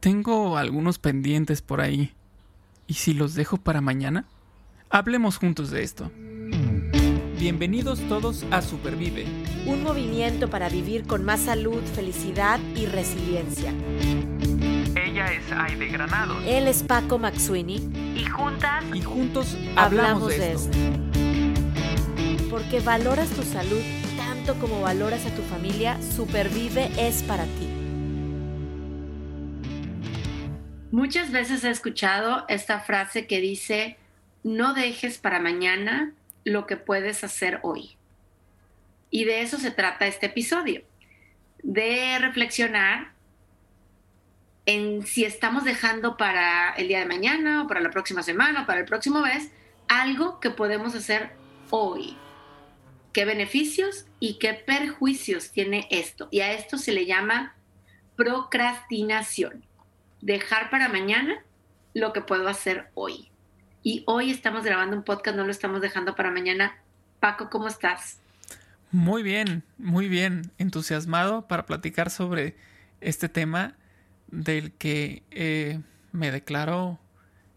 Tengo algunos pendientes por ahí. ¿Y si los dejo para mañana? Hablemos juntos de esto. Bienvenidos todos a Supervive. Un movimiento para vivir con más salud, felicidad y resiliencia. Ella es Aide Granados. Él es Paco Maxuini. Y juntas. Y juntos hablamos, de, esto. Porque valoras tu salud tanto como valoras a tu familia, Supervive es para ti. Muchas veces he escuchado esta frase que dice, no dejes para mañana lo que puedes hacer hoy. Y de eso se trata este episodio, de reflexionar en si estamos dejando para el día de mañana o para la próxima semana o para el próximo mes algo que podemos hacer hoy. ¿Qué beneficios y qué perjuicios tiene esto? Y a esto se le llama procrastinación dejar para mañana lo que puedo hacer hoy. Y hoy estamos grabando un podcast, no lo estamos dejando para mañana. Paco, ¿cómo estás? Muy bien, muy bien, entusiasmado para platicar sobre este tema del que eh, me declaro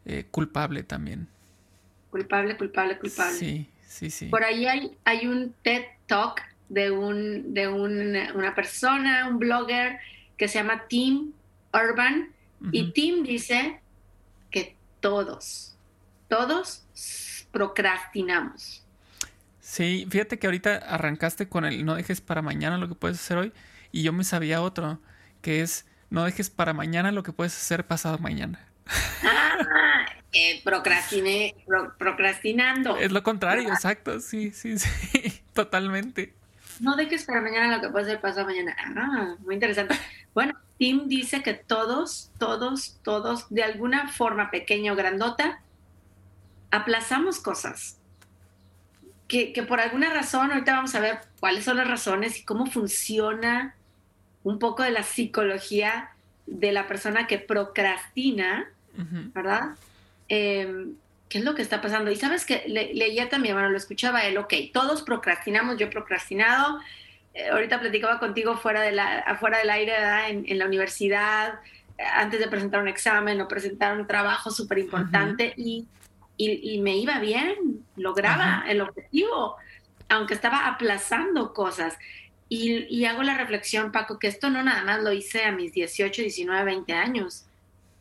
eh, culpable también. Culpable, culpable, culpable. Sí, sí, sí. Por ahí hay, hay un TED Talk de, un, de una persona, un blogger que se llama Tim Urban, y Tim dice que todos, todos procrastinamos. Sí, fíjate que ahorita arrancaste con el no dejes para mañana lo que puedes hacer hoy y yo me sabía otro, que es no dejes para mañana lo que puedes hacer pasado mañana. Ah, eh, procrastiné, procrastinando. Es lo contrario, exacto, sí, sí, sí, totalmente. No dejes para mañana lo que puedes hacer pasado mañana. Ah, muy interesante. Bueno, Tim dice que todos, todos, todos, de alguna forma pequeña o grandota, aplazamos cosas. Que, por alguna razón, ahorita vamos a ver cuáles son las razones y cómo funciona un poco de la psicología de la persona que procrastina, ¿verdad? Em, ¿Qué es lo que está pasando? Y sabes que leía también, bueno, lo escuchaba él, ok, todos procrastinamos, yo he procrastinado, eh, ahorita platicaba contigo fuera, de la, afuera del aire, En, la universidad, eh, antes de presentar un examen o presentar un trabajo súper importante y, y, me iba bien, lograba el objetivo, aunque estaba aplazando cosas. Y, y, hago la reflexión, Paco, que esto no nada más lo hice a mis 18, 19, 20 años.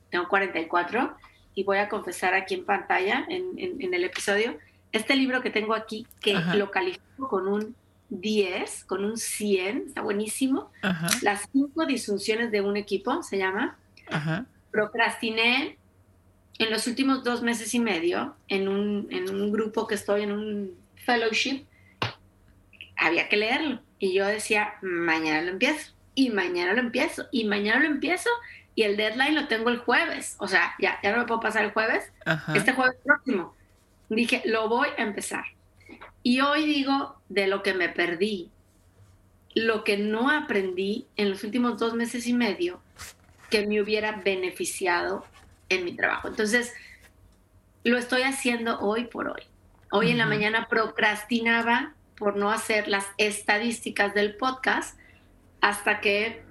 Tengo 44 y voy a confesar aquí en pantalla, en, en, el episodio, este libro que tengo aquí, que lo califico con un 10 con un 100, está buenísimo. Las cinco disfunciones de un equipo se llama. Procrastiné en los últimos dos meses y medio en un, en un grupo que estoy en un fellowship. Había que leerlo. Y yo decía, mañana lo empiezo. Y mañana lo empiezo. Y mañana lo empiezo. Y el deadline lo tengo el jueves. O sea, ya, ya no me puedo pasar el jueves. Este jueves próximo. Dije, lo voy a empezar. Y hoy digo de lo que me perdí, lo que no aprendí en los últimos dos meses y medio que me hubiera beneficiado en mi trabajo. Entonces, lo estoy haciendo hoy por hoy. Hoy en la mañana procrastinaba por no hacer las estadísticas del podcast hasta que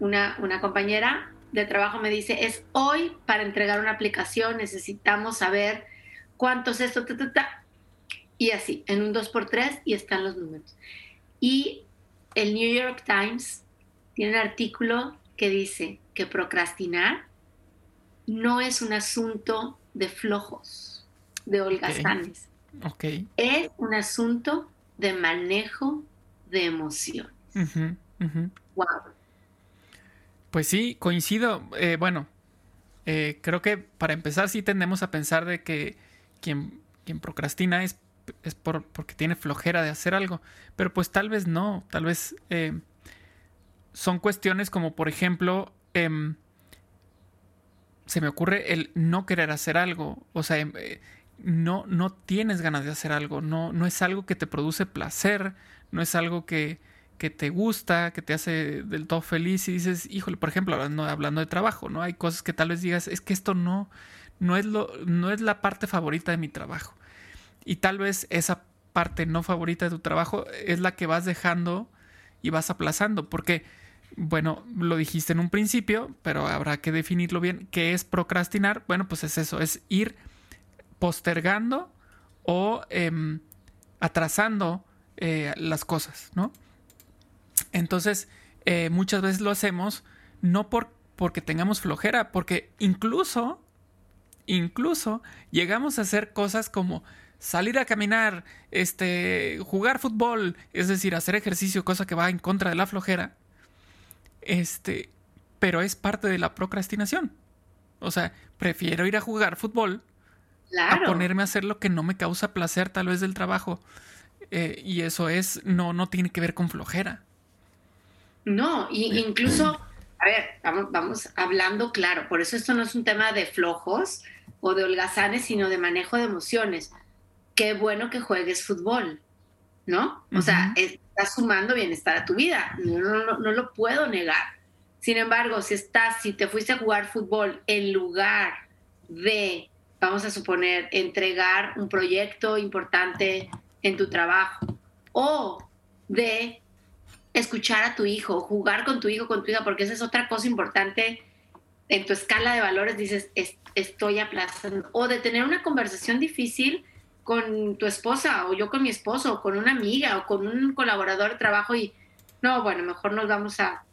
una, una compañera de trabajo me dice, es hoy para entregar una aplicación, necesitamos saber cuánto es esto, y así, en un 2x3 y están los números. Y el New York Times tiene un artículo que dice que procrastinar no es un asunto de flojos, de holgazanes. Okay. Es un asunto de manejo de emociones. Wow. Pues sí, coincido. Eh, bueno, eh, creo que para empezar sí tendemos a pensar de que quien, quien procrastina es es por, porque tiene flojera de hacer algo. Pero pues tal vez no, tal vez eh, son cuestiones como por ejemplo, em, se me ocurre el no querer hacer algo. O sea, em, no, no tienes ganas de hacer algo, no, no es algo que te produce placer, no es algo que, que te gusta, que te hace del todo feliz y dices, híjole, por ejemplo, hablando, hablando de trabajo, ¿no? Hay cosas que tal vez digas, es que esto no, no, es lo, no es la parte favorita de mi trabajo. Y tal vez esa parte no favorita de tu trabajo es la que vas dejando y vas aplazando, porque bueno, lo dijiste en un principio, pero habrá que definirlo bien. ¿Qué es procrastinar? Bueno, pues es eso, es ir postergando o em, atrasando eh, las cosas, ¿no? Entonces, eh, muchas veces lo hacemos no por, porque tengamos flojera, porque incluso, incluso llegamos a hacer cosas como salir a caminar, este, jugar fútbol, es decir, hacer ejercicio, cosa que va en contra de la flojera, este, pero es parte de la procrastinación. O sea, prefiero ir a jugar fútbol a ponerme a hacer lo que no me causa placer tal vez del trabajo. Eh, y eso es, no, no tiene que ver con flojera. No, y incluso, a ver, vamos, vamos hablando claro, por eso esto no es un tema de flojos o de holgazanes, sino de manejo de emociones. Qué bueno que juegues fútbol, ¿no? O sea, estás sumando bienestar a tu vida, no, no, no, lo puedo negar. Sin embargo, si estás, si te fuiste a jugar fútbol en lugar de, vamos a suponer, entregar un proyecto importante en tu trabajo o de escuchar a tu hijo, jugar con tu hijo, con tu hija, porque esa es otra cosa importante en tu escala de valores, dices, estoy aplazando, o de tener una conversación difícil con tu esposa, o yo con mi esposo, o con una amiga, o con un colaborador de trabajo, y no, bueno, mejor nos vamos a,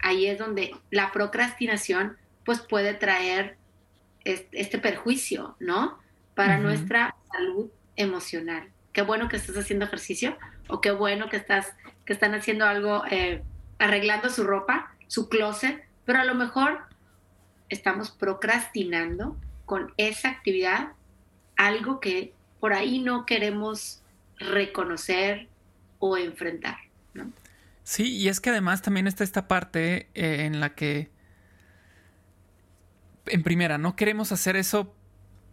ahí es donde la procrastinación, pues puede traer este, perjuicio, ¿no? Para nuestra salud emocional. Qué bueno que estás haciendo ejercicio, o qué bueno que estás que están haciendo algo, eh, arreglando su ropa, su closet, pero a lo mejor estamos procrastinando con esa actividad algo que por ahí no queremos reconocer o enfrentar. ¿no? Sí, y es que además también está esta parte eh, en la que, en primera, no queremos hacer eso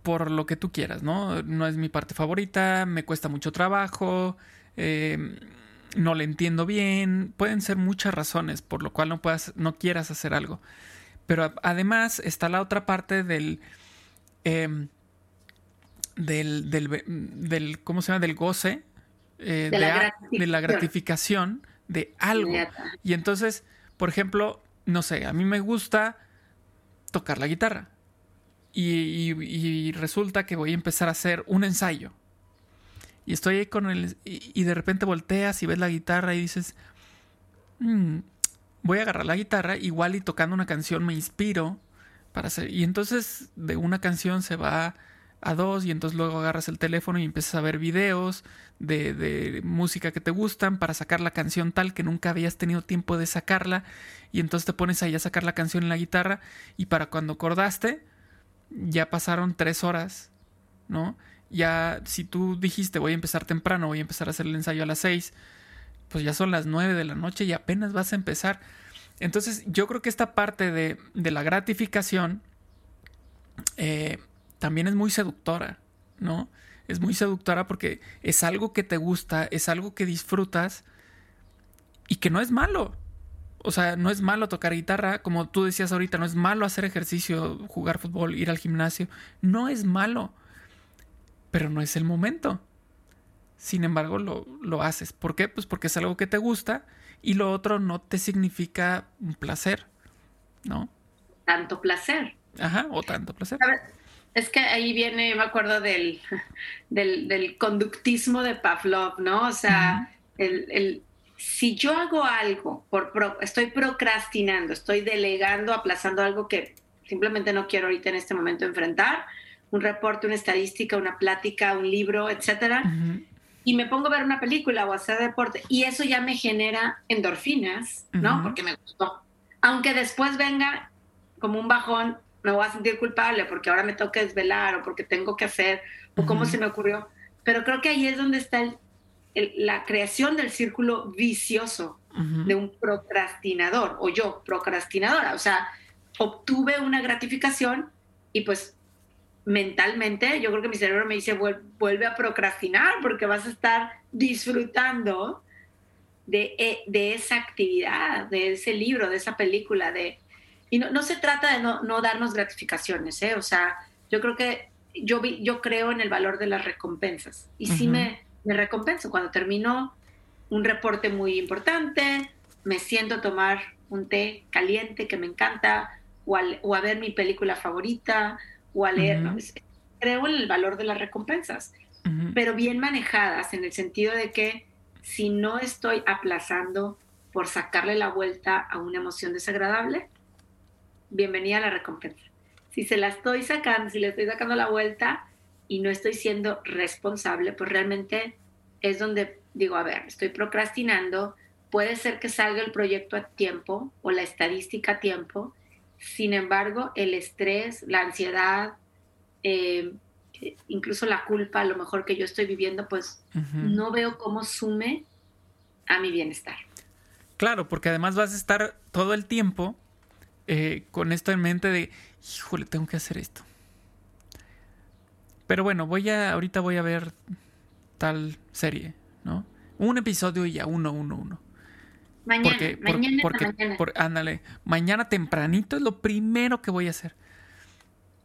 por lo que tú quieras, ¿no? No es mi parte favorita, me cuesta mucho trabajo, eh, no le entiendo bien, pueden ser muchas razones por lo cual no puedas, no quieras hacer algo. Pero además está la otra parte del, em, del, del, ¿cómo se llama? Del goce, eh, de, la gratificación de algo. Y entonces, por ejemplo, no sé, a mí me gusta tocar la guitarra. y resulta que voy a empezar a hacer un ensayo y estoy ahí con el... Y, de repente volteas y ves la guitarra y dices, mm, voy a agarrar la guitarra, igual y tocando una canción me inspiro para hacer... Y entonces de una canción se va a dos y entonces luego agarras el teléfono y empiezas a ver videos de, de, música que te gustan para sacar la canción tal que nunca habías tenido tiempo de sacarla y entonces te pones ahí a sacar la canción en la guitarra y para cuando acordaste ya pasaron tres horas, ¿no? Ya si tú dijiste voy a empezar temprano, voy a empezar a hacer el ensayo a las 6, pues ya son las 9 de la noche y apenas vas a empezar. Entonces yo creo que esta parte de, de la gratificación eh, también es muy seductora, ¿no? Es muy seductora porque es algo que te gusta, es algo que disfrutas y que no es malo. O sea, no es malo tocar guitarra, como tú decías ahorita, no es malo hacer ejercicio, jugar fútbol, ir al gimnasio, no es malo pero no es el momento. Sin embargo, lo, haces. ¿Por qué? Pues porque es algo que te gusta y lo otro no te significa un placer, ¿no? Tanto placer. Ajá, o tanto placer. es que ahí viene, me acuerdo del, del, conductismo de Pavlov, ¿no? O sea, el, si yo hago algo, por estoy procrastinando, estoy delegando, aplazando algo que simplemente no quiero ahorita en este momento enfrentar, un reporte, una estadística, una plática, un libro, etcétera, y me pongo a ver una película o hacer deporte, y eso ya me genera endorfinas, ¿no? Porque me gustó. Aunque después venga como un bajón, me voy a sentir culpable porque ahora me toca desvelar o porque tengo que hacer o cómo se me ocurrió. Pero creo que ahí es donde está la creación del círculo vicioso de un procrastinador o yo procrastinadora. O sea, obtuve una gratificación y pues mentalmente, yo creo que mi cerebro me dice, vuelve a procrastinar porque vas a estar disfrutando de, e, de esa actividad, de ese libro, de esa película. De... Y no, no se trata de no, no, darnos gratificaciones, ¿eh? O sea, yo creo que yo, vi, yo creo en el valor de las recompensas. Y sí me, me recompenso cuando termino un reporte muy importante, me siento a tomar un té caliente que me encanta, o a, ver mi película favorita, o a leer. Creo en el valor de las recompensas, pero bien manejadas en el sentido de que si no estoy aplazando por sacarle la vuelta a una emoción desagradable, bienvenida a la recompensa. Si se la estoy sacando, si le estoy sacando la vuelta y no estoy siendo responsable, pues realmente es donde digo, a ver, estoy procrastinando, puede ser que salga el proyecto a tiempo o la estadística a tiempo, sin embargo, el estrés, la ansiedad, eh, incluso la culpa, a lo mejor que yo estoy viviendo, pues no veo cómo sume a mi bienestar. Claro, porque además vas a estar todo el tiempo eh, con esto en mente de, híjole, tengo que hacer esto. Pero bueno, voy a, ahorita voy a ver tal serie, ¿no? Un episodio y ya, uno, uno, uno. Mañana, mañana, mañana. ándale, mañana tempranito es lo primero que voy a hacer.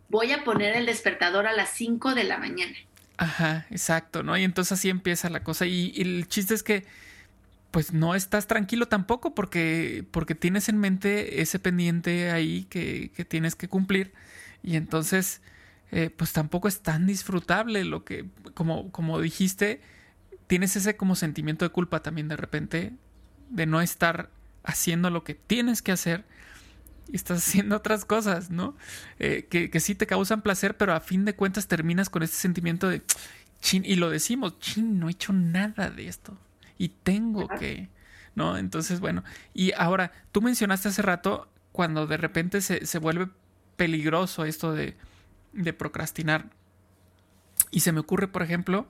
Voy a poner el despertador a las 5 de la mañana. Ajá, exacto, ¿no? Y entonces así empieza la cosa. Y, el chiste es que, pues no estás tranquilo tampoco porque, porque tienes en mente ese pendiente ahí que, que tienes que cumplir. Y entonces, eh, pues tampoco es tan disfrutable lo que, como, como dijiste, tienes ese como sentimiento de culpa también de repente de no estar haciendo lo que tienes que hacer y estás haciendo otras cosas, ¿no? Eh, que, que, sí te causan placer, pero a fin de cuentas terminas con este sentimiento de, chin, y lo decimos, chin, no he hecho nada de esto y tengo que, ¿no? Entonces, bueno, y ahora, tú mencionaste hace rato cuando de repente se, se vuelve peligroso esto de, de procrastinar. Y se me ocurre, por ejemplo,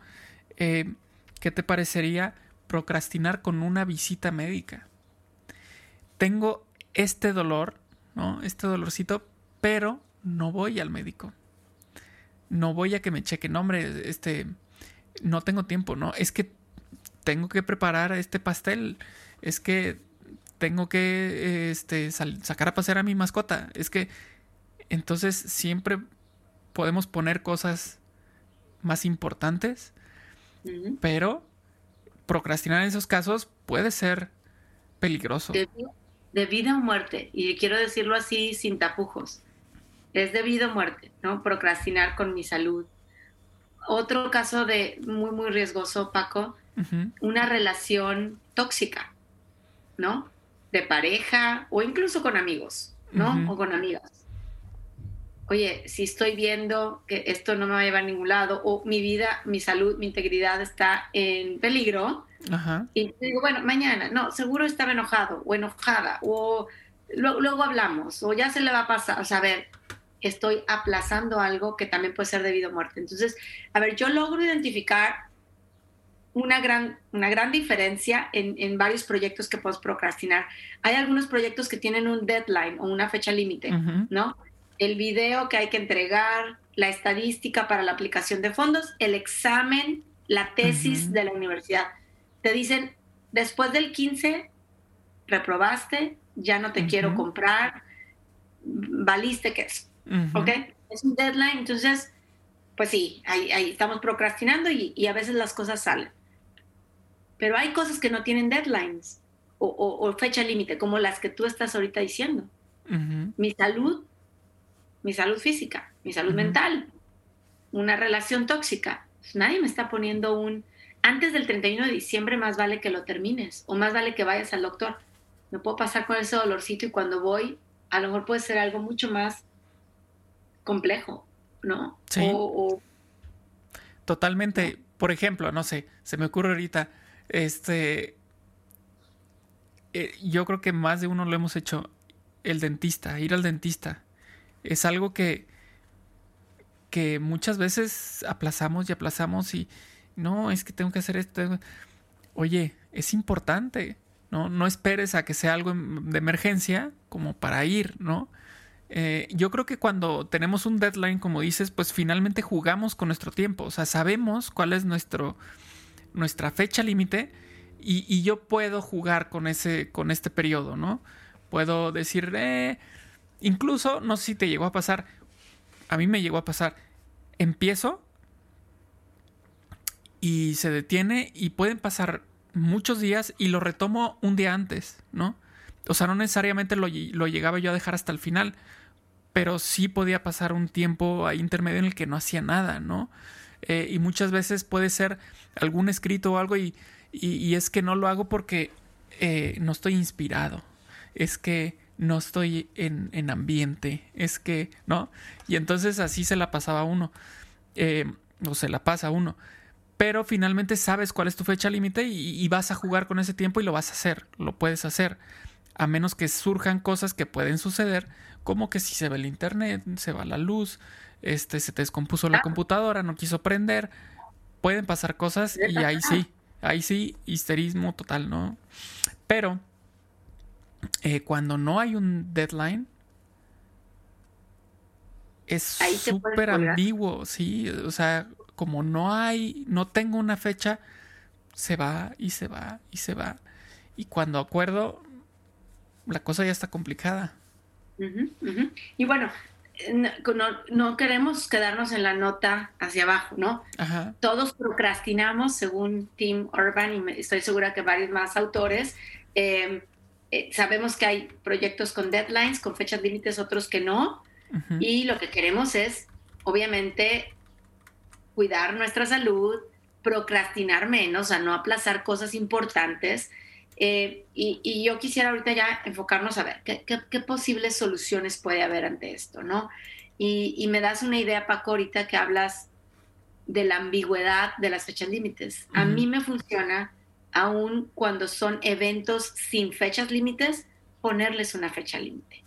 eh, ¿Qué te parecería procrastinar con una visita médica? Tengo este dolor, ¿no? Este dolorcito, pero no voy al médico. No voy a que me chequen, hombre, este, no tengo tiempo, ¿no? Es que tengo que preparar este pastel, es que tengo que este, sacar a pasear a mi mascota, es que entonces siempre podemos poner cosas más importantes pero procrastinar en esos casos puede ser peligroso. De, vida o muerte, y quiero decirlo así sin tapujos. Es de vida o muerte, ¿no? Procrastinar con mi salud. Otro caso de muy, muy riesgoso, Paco, una relación tóxica, ¿no? De pareja o incluso con amigos, ¿no? O con amigas oye, si estoy viendo que esto no me va a llevar a ningún lado, o mi vida, mi salud, mi integridad está en peligro, y digo, bueno, mañana, no, seguro estaba enojado o enojada, o luego hablamos, o ya se le va a pasar, o sea, a ver, estoy aplazando algo que también puede ser debido a muerte. Entonces, a ver, yo logro identificar una gran, una gran diferencia en, en varios proyectos que puedo procrastinar. Hay algunos proyectos que tienen un deadline o una fecha límite, ¿no? El video que hay que entregar, la estadística para la aplicación de fondos, el examen, la tesis de la universidad. Te dicen, después del 15, reprobaste, ya no te quiero comprar, valiste que es. ¿Ok? Es un deadline, entonces, pues sí, ahí, estamos procrastinando y, a veces las cosas salen. Pero hay cosas que no tienen deadlines o, fecha límite, como las que tú estás ahorita diciendo. Mi salud mi salud física, mi salud mental, una relación tóxica. Pues nadie me está poniendo un, antes del 31 de diciembre más vale que lo termines o más vale que vayas al doctor. Me puedo pasar con ese dolorcito y cuando voy, a lo mejor puede ser algo mucho más complejo, ¿no? Sí. Totalmente. Por ejemplo, no sé, se me ocurre ahorita, este, eh, yo creo que más de uno lo hemos hecho, el dentista, ir al dentista es algo que, que muchas veces aplazamos y aplazamos y no, es que tengo que hacer esto. Oye, es importante, ¿no? No esperes a que sea algo de emergencia como para ir, ¿no? Eh, yo creo que cuando tenemos un deadline, como dices, pues finalmente jugamos con nuestro tiempo. O sea, sabemos cuál es nuestro, nuestra fecha límite y, y, yo puedo jugar con, ese, con este periodo, ¿no? Puedo decir, eh, Incluso, no sé si te llegó a pasar, a mí me llegó a pasar, empiezo y se detiene y pueden pasar muchos días y lo retomo un día antes, ¿no? o sea, no necesariamente lo, lo llegaba yo a dejar hasta el final, pero sí podía pasar un tiempo ahí intermedio en el que no hacía nada, ¿no? Eh, y muchas veces puede ser algún escrito o algo y, y, es que no lo hago porque eh, no estoy inspirado, es que no estoy en, en, ambiente, es que, ¿no? Y entonces así se la pasaba uno, eh, o se la pasa uno. Pero finalmente sabes cuál es tu fecha límite y, y, vas a jugar con ese tiempo y lo vas a hacer, lo puedes hacer. A menos que surjan cosas que pueden suceder, como que si se ve el internet, se va la luz, este, se te descompuso la computadora, no quiso prender, pueden pasar cosas y ahí sí, ahí sí, histerismo total, ¿no? Pero eh, cuando no hay un deadline, es súper ambiguo, sí, o sea, como no hay, no tengo una fecha, se va y se va y se va. Y cuando acuerdo, la cosa ya está complicada. Y bueno, no, queremos quedarnos en la nota hacia abajo, ¿no? Todos procrastinamos, según Tim Urban, y estoy segura que varios más autores. Em, eh, sabemos que hay proyectos con deadlines, con fechas límites, otros que no. Y lo que queremos es, obviamente, cuidar nuestra salud, procrastinar menos, a no aplazar cosas importantes. Eh, y, yo quisiera ahorita ya enfocarnos a ver qué, posibles soluciones puede haber ante esto, ¿no? Y, me das una idea, Paco, ahorita que hablas de la ambigüedad de las fechas límites. A mí me funciona, aún cuando son eventos sin fechas límites, ponerles una fecha límite.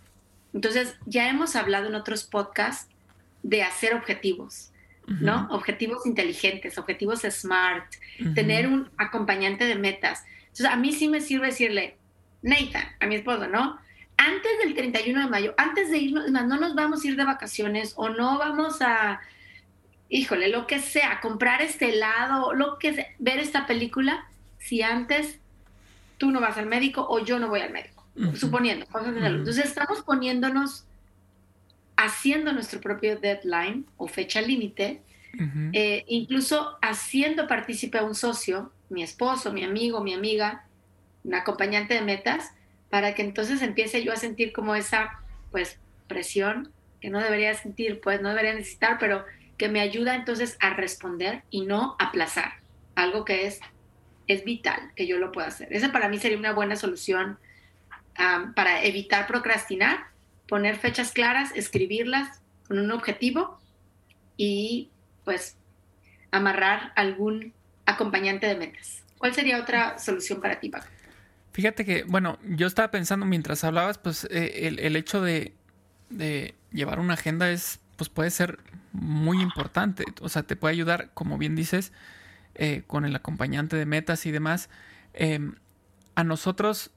Entonces, ya hemos hablado en otros podcasts de hacer objetivos, ¿no? Objetivos inteligentes, objetivos smart, tener un acompañante de metas. Entonces, a mí sí me sirve decirle, Nathan, a mi esposo, ¿no? Antes del 31 de mayo, antes de irnos, no nos vamos a ir de vacaciones o no vamos a, híjole, lo que sea, comprar este helado, lo que sea, ver esta película, si antes tú no vas al médico o yo no voy al médico, suponiendo, cosas de salud. Entonces, estamos poniéndonos, haciendo nuestro propio deadline o fecha límite, eh, incluso haciendo partícipe a un socio mi esposo, mi amigo, mi amiga, un acompañante de metas, para que entonces empiece yo a sentir como esa, pues, presión que no debería sentir, pues, no debería necesitar, pero que me ayuda entonces a responder y no aplazar, algo que es, es vital que yo lo pueda hacer. Esa para mí sería una buena solución para evitar procrastinar, poner fechas claras, escribirlas con un objetivo y pues amarrar algún acompañante de metas. ¿Cuál sería otra solución para ti, Paco? Fíjate que, bueno, yo estaba pensando mientras hablabas, pues eh, el, hecho de, llevar una agenda es, pues puede ser muy importante. O sea, te puede ayudar, como bien dices, eh, con el acompañante de metas y demás. Em, a nosotros,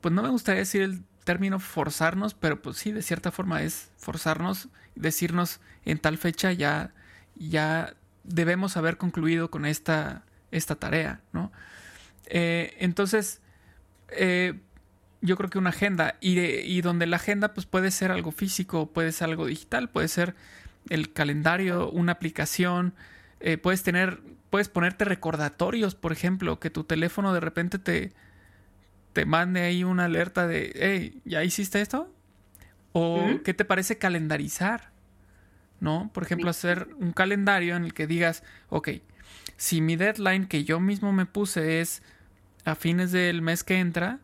pues no me gustaría decir el término forzarnos, pero pues sí, de cierta forma es forzarnos, decirnos en tal fecha ya, ya debemos haber concluido con esta, esta tarea, ¿no? Eh, entonces, eh, yo creo que una agenda, y, y, donde la agenda pues, puede ser algo físico, puede ser algo digital, puede ser el calendario, una aplicación, eh, puedes tener, puedes ponerte recordatorios, por ejemplo, que tu teléfono de repente te, te mande ahí una alerta de, hey, ¿ya hiciste esto? ¿O qué te parece calendarizar? ¿no? Por ejemplo, hacer un calendario en el que digas, ok, si mi deadline que yo mismo me puse es a fines del mes que entra,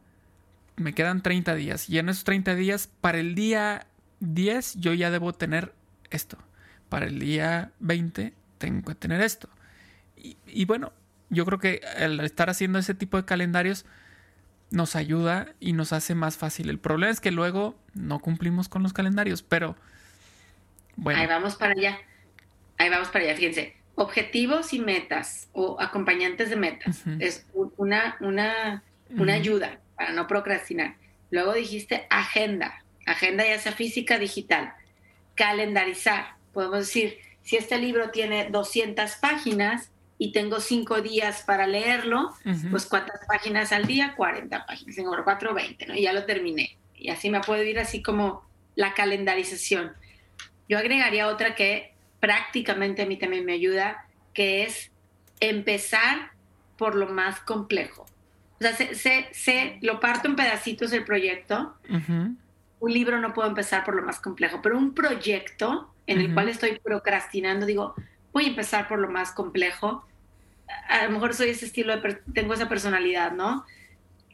me quedan 30 días. Y en esos 30 días, para el día 10, yo ya debo tener esto. Para el día 20, tengo que tener esto. Y, y bueno, yo creo que al estar haciendo ese tipo de calendarios nos ayuda y nos hace más fácil. El problema es que luego no cumplimos con los calendarios, pero Ahí vamos para allá. Ahí vamos para allá, fíjense. Objetivos y metas o acompañantes de metas. Es una, una, una ayuda para no procrastinar. Luego dijiste agenda. Agenda ya sea física, digital. Calendarizar. Podemos decir, si este libro tiene 200 páginas y tengo 5 días para leerlo, pues ¿cuántas páginas al día? 40 páginas. Tengo 4, 20, ¿no? Y ya lo terminé. Y así me puedo ir así como la calendarización. Yo agregaría otra que prácticamente a mí también me ayuda, que es empezar por lo más complejo. O sea, sé, lo parto en pedacitos el proyecto. Un libro no puedo empezar por lo más complejo, pero un proyecto en el cual estoy procrastinando, digo, voy a empezar por lo más complejo. A lo mejor soy ese estilo, de, tengo esa personalidad, ¿no?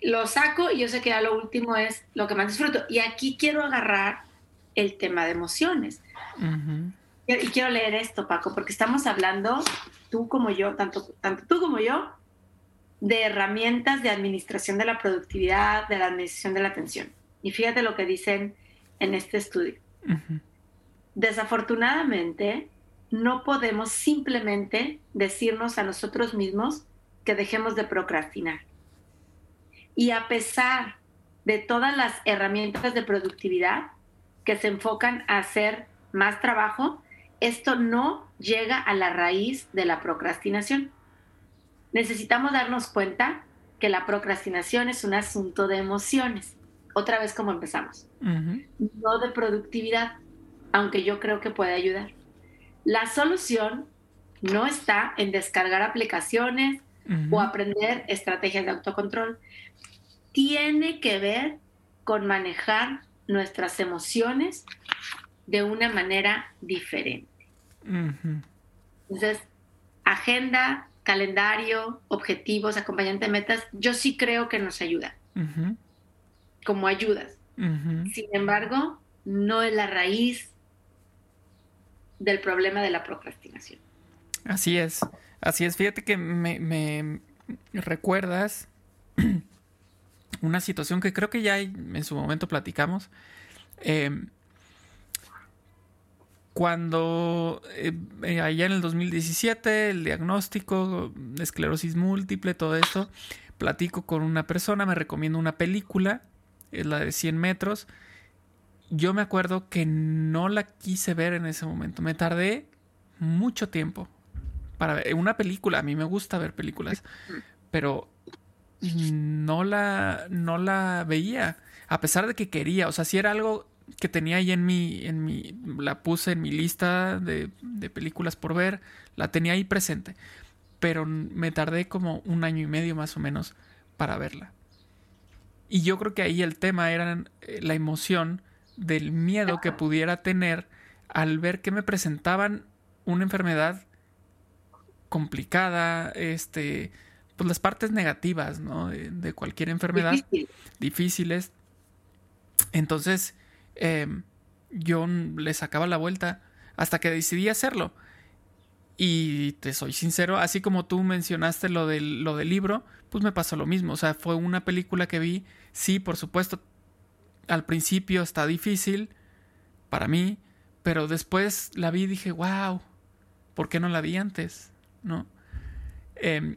Lo saco y yo sé que ya lo último es lo que más disfruto. Y aquí quiero agarrar el tema de emociones. y, quiero leer esto, Paco, porque estamos hablando, tú como yo, tanto, tanto tú como yo, de herramientas de administración de la productividad, de la administración de la atención. Y fíjate lo que dicen en este estudio. Desafortunadamente, no podemos simplemente decirnos a nosotros mismos que dejemos de procrastinar. Y a pesar de todas las herramientas de productividad que se enfocan a hacer más trabajo, esto no llega a la raíz de la procrastinación necesitamos darnos cuenta que la procrastinación es un asunto de emociones. Otra vez como empezamos. No de productividad, aunque yo creo que puede ayudar. La solución no está en descargar aplicaciones o aprender estrategias de autocontrol. Tiene que ver con manejar nuestras emociones de una manera diferente. Entonces, agenda, calendario, objetivos, acompañante de metas, yo sí creo que nos ayuda, como ayudas. Sin embargo, no es la raíz del problema de la procrastinación. Así es, así es. Fíjate que me, recuerdas una situación que creo que ya en su momento platicamos. Em, cuando eh, allá en el 2017 el diagnóstico, esclerosis múltiple, todo esto, platico con una persona, me recomiendo una película, es la de 100 metros. Yo me acuerdo que no la quise ver en ese momento, me tardé mucho tiempo para ver una película, a mí me gusta ver películas, pero no la, no la veía, a pesar de que quería, o sea, si era algo que tenía ahí en mi, en mi, la puse en mi lista de, de películas por ver, la tenía ahí presente, pero me tardé como un año y medio más o menos para verla. Y yo creo que ahí el tema era eh, la emoción del miedo que pudiera tener al ver que me presentaban una enfermedad complicada, este, pues las partes negativas, ¿no? De, cualquier enfermedad, difíciles. Entonces, Em, yo le sacaba la vuelta hasta que decidí hacerlo. Y te soy sincero, así como tú mencionaste lo del, lo del libro, pues me pasó lo mismo. O sea, fue una película que vi, sí, por supuesto, al principio está difícil para mí, pero después la vi y dije, wow, ¿por qué no la vi antes? ¿No? Em,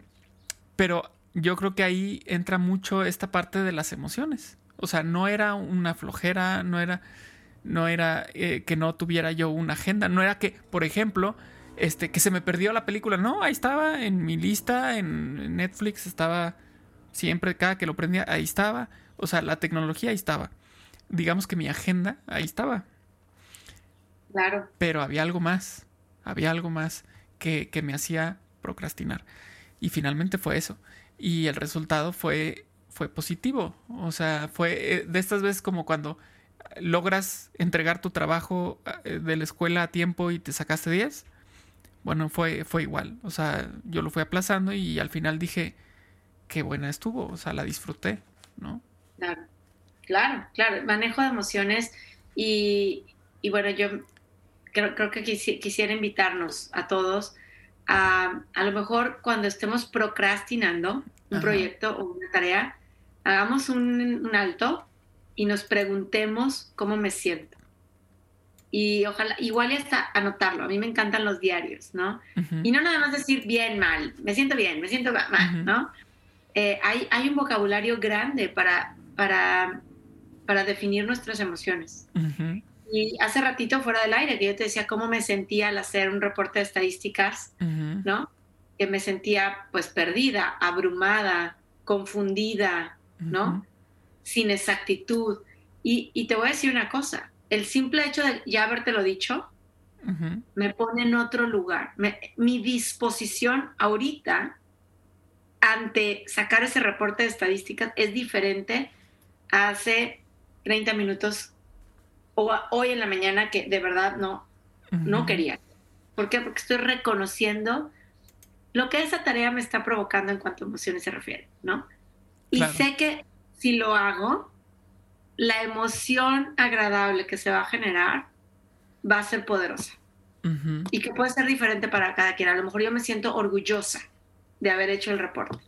pero yo creo que ahí entra mucho esta parte de las emociones. O sea, no era una flojera, no era, no era eh, que no tuviera yo una agenda, no era que, por ejemplo, este, que se me perdió la película. No, ahí estaba en mi lista, en Netflix estaba siempre, cada que lo prendía, ahí estaba. O sea, la tecnología ahí estaba. Digamos que mi agenda ahí estaba. Claro. Pero había algo más, había algo más que, que me hacía procrastinar. Y finalmente fue eso. Y el resultado fue fue positivo. O sea, fue eh, de estas veces como cuando logras entregar tu trabajo eh, de la escuela a tiempo y te sacaste 10. Bueno, fue, fue igual. O sea, yo lo fui aplazando y al final dije, qué buena estuvo. O sea, la disfruté, ¿no? Claro, claro, claro. Manejo de emociones y, y bueno, yo creo, creo que quisiera invitarnos a todos a, a lo mejor cuando estemos procrastinando un proyecto o una tarea, hagamos un, alto y nos preguntemos cómo me siento. Y ojalá, igual y hasta anotarlo. A mí me encantan los diarios, ¿no? Y no nada más decir bien, mal, me siento bien, me siento mal, ¿no? Eh, hay, hay un vocabulario grande para, para, para definir nuestras emociones. Y hace ratito fuera del aire que yo te decía cómo me sentía al hacer un reporte de estadísticas, ¿no? Que me sentía pues perdida, abrumada, confundida, ¿no? Sin exactitud. Y, te voy a decir una cosa, el simple hecho de ya habértelo dicho me pone en otro lugar. mi disposición ahorita ante sacar ese reporte de estadísticas es diferente a hace 30 minutos o hoy en la mañana que de verdad no, no quería. ¿Por qué? Porque estoy reconociendo lo que esa tarea me está provocando en cuanto a emociones se refiere, ¿no? Y sé que si lo hago, la emoción agradable que se va a generar va a ser poderosa. Y que puede ser diferente para cada quien. A lo mejor yo me siento orgullosa de haber hecho el reporte.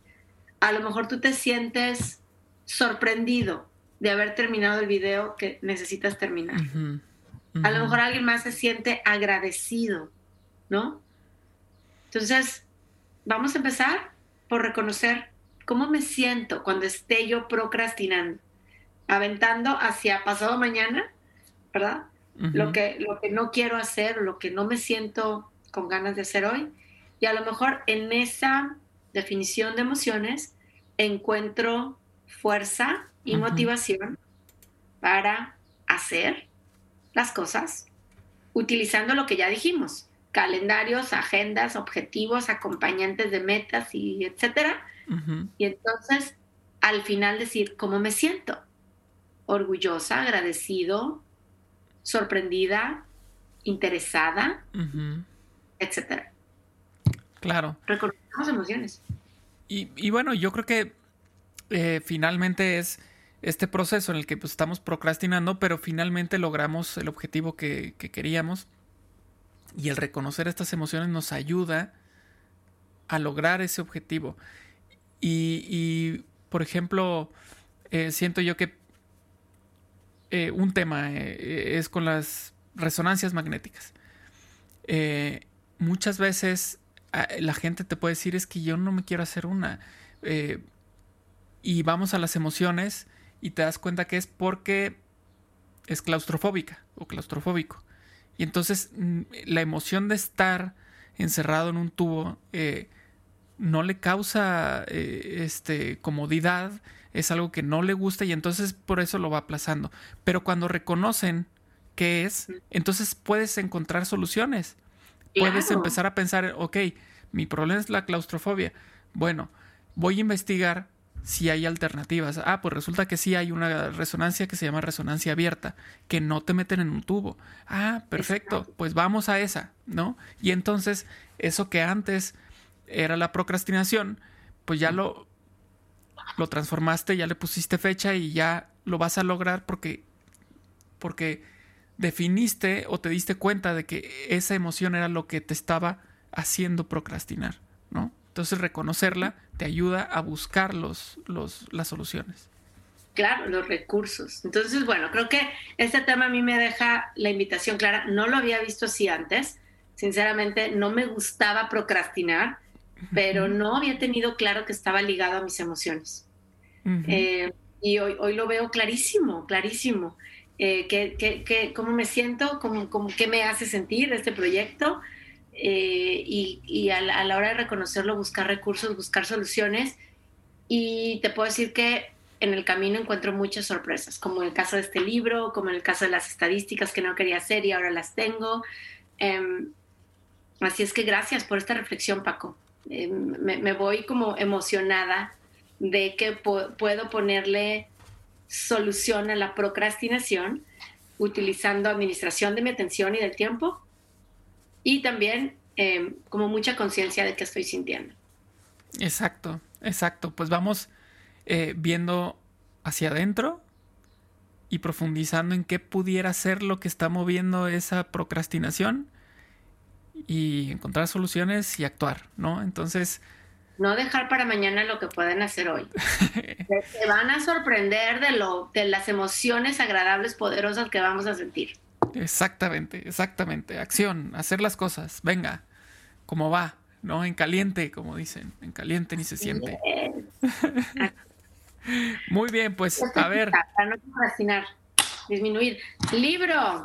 A lo mejor tú te sientes sorprendido de haber terminado el video que necesitas terminar. A lo mejor alguien más se siente agradecido, ¿no? Entonces, vamos a empezar por reconocer cómo me siento cuando esté yo procrastinando, aventando hacia pasado mañana, ¿verdad? lo, que, lo que no quiero hacer, lo que no me siento con ganas de hacer hoy. Y a lo mejor en esa definición de emociones encuentro fuerza y motivación para hacer las cosas utilizando lo que ya dijimos, calendarios, agendas, objetivos, acompañantes de metas y etcétera. Y entonces al final decir cómo me siento, orgullosa, agradecido, sorprendida, interesada, etcétera. Claro. Reconocemos emociones. Y, bueno, yo creo que eh, finalmente es este proceso en el que pues, estamos procrastinando, pero finalmente logramos el objetivo que, queríamos. Y el reconocer estas emociones nos ayuda a lograr ese objetivo. Y, por ejemplo, eh, siento yo que eh, un tema es con las resonancias magnéticas. muchas veces la gente te puede decir es que yo no me quiero hacer una. Eh, y vamos a las emociones y te das cuenta que es porque es claustrofóbica o claustrofóbico. Y entonces mm, la emoción de estar encerrado en un tubo eh, no le causa eh, este, comodidad, es algo que no le gusta y entonces por eso lo va aplazando. Pero cuando reconocen qué es, entonces puedes encontrar soluciones. Puedes empezar a pensar, ok, mi problema es la claustrofobia. Bueno, voy a investigar si hay alternativas. Ah, pues resulta que sí hay una resonancia que se llama resonancia abierta, que no te meten en un tubo. Ah, perfecto, pues vamos a esa, ¿no? Y entonces, eso que antes era la procrastinación, pues ya lo, lo transformaste, ya le pusiste fecha y ya lo vas a lograr porque, porque definiste o te diste cuenta de que esa emoción era lo que te estaba haciendo procrastinar, ¿no? Entonces reconocerla te ayuda a buscar los, los, las soluciones. Claro, los recursos. Entonces, bueno, creo que este tema a mí me deja la invitación clara. No lo había visto así antes. Sinceramente, no me gustaba procrastinar, pero no había tenido claro que estaba ligado a mis emociones. Eh, y hoy, hoy lo veo clarísimo, clarísimo. Eh, que, cómo me siento, cómo, cómo, qué me hace sentir este proyecto eh, y, a, la, hora de reconocerlo, buscar recursos, buscar soluciones. Y te puedo decir que en el camino encuentro muchas sorpresas, como en el caso de este libro, como en el caso de las estadísticas que no quería hacer y ahora las tengo. Em, así es que gracias por esta reflexión, Paco. Em, me, voy como emocionada de que puedo ponerle solución a la procrastinación utilizando administración de mi atención y del tiempo y también em, como mucha conciencia de qué estoy sintiendo. Exacto, exacto. Pues vamos eh, viendo hacia adentro y profundizando en qué pudiera ser lo que está moviendo esa procrastinación y encontrar soluciones y actuar, ¿no? Entonces, no dejar para mañana lo que pueden hacer hoy. Se van a sorprender de, lo, de las emociones agradables, poderosas que vamos a sentir. Exactamente, exactamente. Acción, hacer las cosas. Venga, como va, ¿no? En caliente, como dicen. En caliente ni se siente. Muy bien, pues a ver. Para no procrastinar, disminuir. Libro.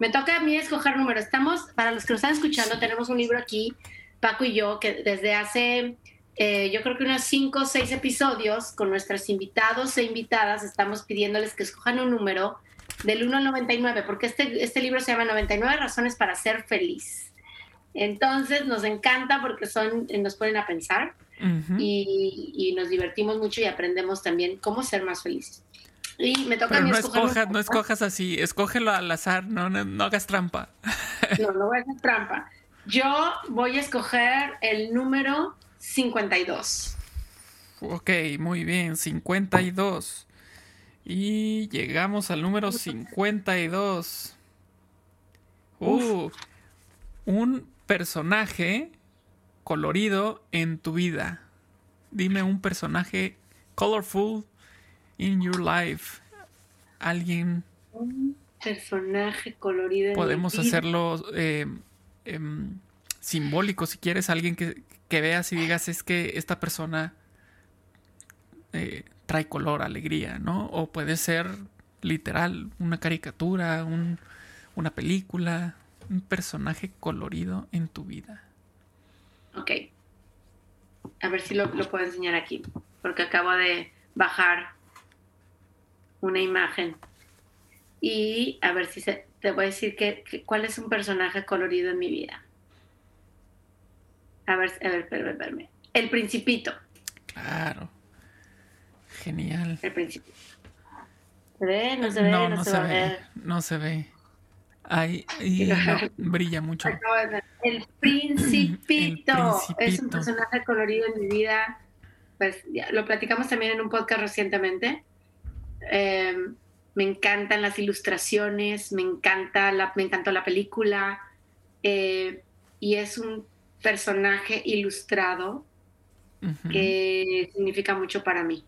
Me toca a mí escoger número. Estamos, para los que nos están escuchando, tenemos un libro aquí, Paco y yo, que desde hace eh, yo creo que unos cinco o seis episodios con nuestros invitados e invitadas estamos pidiéndoles que escojan un número del 1 al 99, porque este, este libro se llama 99 razones para ser feliz. Entonces nos encanta porque son, nos ponen a pensar y, nos divertimos mucho y aprendemos también cómo ser más felices. Y me toca a mí no escojas, no escojas así, escógelo al azar, no, no, hagas trampa. No, no voy a hacer trampa. Yo voy a escoger el número 52. Ok, muy bien, 52. Y llegamos al número 52. Uh, un personaje colorido en tu vida. Dime un personaje colorful in your life. Alguien. Un personaje colorido. Podemos hacerlo eh, em, simbólico si quieres. Alguien que, veas y digas es que esta persona eh, trae color, alegría, ¿no? O puede ser literal, una caricatura, una película, un personaje colorido en tu vida. Ok. A ver si lo, puedo enseñar aquí, porque acabo de bajar una imagen. Y a ver si se, te voy a decir que, cuál es un personaje colorido en mi vida. A ver, a ver, espérame, espérame. El Principito. Claro. Genial. El Principito. ¿Se ve? No se ve, no, se, ve. No se ve. Ahí, brilla mucho. El principito. Es un personaje colorido en mi vida. Pues lo platicamos también en un podcast recientemente. Em, me encantan las ilustraciones, me encanta la, me encantó la película eh, y es un personaje ilustrado que significa mucho para mí.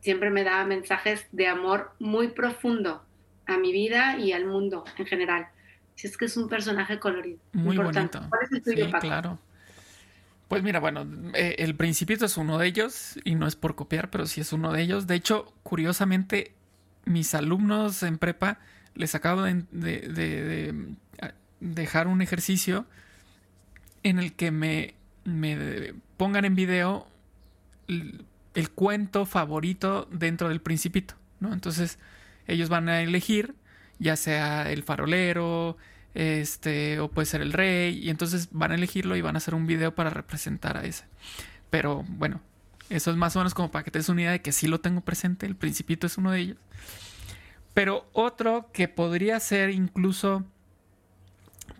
Siempre me da mensajes de amor muy profundo a mi vida y al mundo en general. Si es que es un personaje colorido. Muy bonito. ¿Cuál es el tuyo, sí, claro. Pues mira, bueno, eh, el Principito es uno de ellos, y no es por copiar, pero sí es uno de ellos. De hecho, curiosamente, mis alumnos en prepa les acabo de, dejar un ejercicio en el que me, me pongan en video el, el, cuento favorito dentro del Principito, ¿no? Entonces, ellos van a elegir ya sea el farolero, este, o puede ser el rey, y entonces van a elegirlo y van a hacer un video para representar a ese. Pero bueno, eso es más o menos como para que te des una idea de que sí lo tengo presente, el principito es uno de ellos. Pero otro que podría ser incluso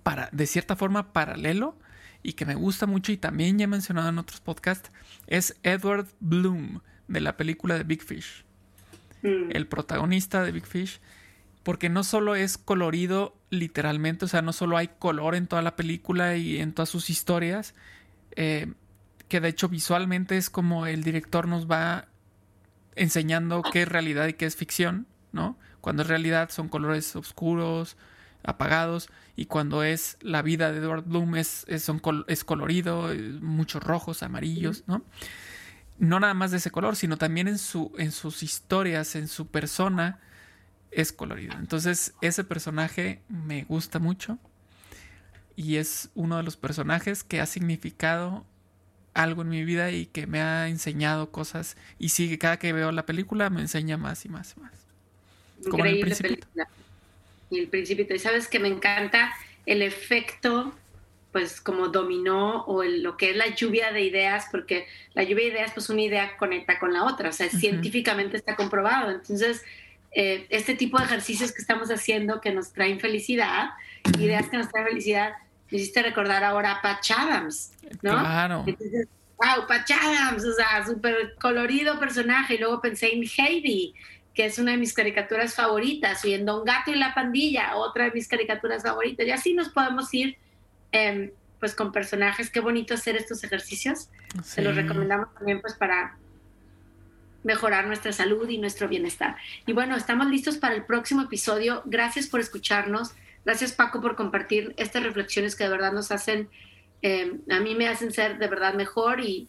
para, de cierta forma, paralelo y que me gusta mucho y también ya he mencionado en otros podcasts, es Edward Bloom de la película de Big Fish. Mm. El protagonista de Big Fish porque no solo es colorido literalmente, o sea, no solo hay color en toda la película y en todas sus historias, eh, que de hecho visualmente es como el director nos va enseñando qué es realidad y qué es ficción, ¿no? Cuando es realidad son colores oscuros, apagados, y cuando es la vida de Edward Bloom es, es, es colorido, muchos rojos, amarillos, ¿no? No nada más de ese color, sino también en, su, en sus historias, en su persona, es colorido. Entonces ese personaje me gusta mucho y es uno de los personajes que ha significado algo en mi vida y que me ha enseñado cosas y sigue cada que veo la película me enseña más y más y más. Como el principito. Y el principito. Y sabes que me encanta el efecto pues como dominó o lo que es la lluvia de ideas, porque la lluvia de ideas, pues una idea conecta con la otra, o sea, científicamente está comprobado. Entonces, eh, este tipo de ejercicios que estamos haciendo que nos traen felicidad, ideas que nos traen felicidad, me hiciste recordar ahora a Patch Adams, ¿no? Claro. Entonces, wow, Patch Adams, o sea, súper colorido personaje. Y luego pensé en Heidi, que es una de mis caricaturas favoritas, y en Don Gato y la Pandilla, otra de mis caricaturas favoritas. Y así nos podemos ir, em, pues, con personajes. Qué bonito hacer estos ejercicios. Se los recomendamos también, pues, para mejorar nuestra salud y nuestro bienestar. Y bueno, estamos listos para el próximo episodio. Gracias por escucharnos. Gracias Paco por compartir estas reflexiones que de verdad nos hacen, eh, a mí me hacen ser de verdad mejor y,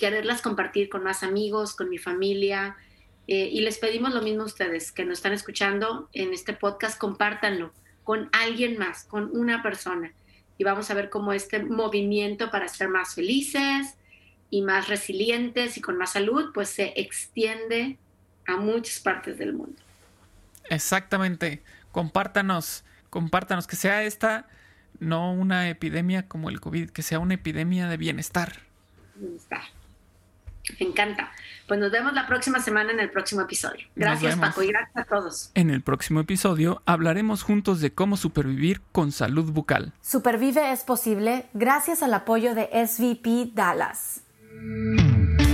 quererlas compartir con más amigos, con mi familia. Eh, y les pedimos lo mismo a ustedes que nos están escuchando en este podcast, compártanlo con alguien más, con una persona. Y vamos a ver cómo este movimiento para ser más felices, y más resilientes y con más salud, pues se extiende a muchas partes del mundo. Exactamente. Compártanos, compártanos, que sea esta no una epidemia como el COVID, que sea una epidemia de bienestar. Bienestar. Me encanta. Pues nos vemos la próxima semana en el próximo episodio. Gracias, Paco, y gracias a todos. En el próximo episodio hablaremos juntos de cómo supervivir con salud bucal. Supervive es posible gracias al apoyo de SVP Dallas. Mm-hmm.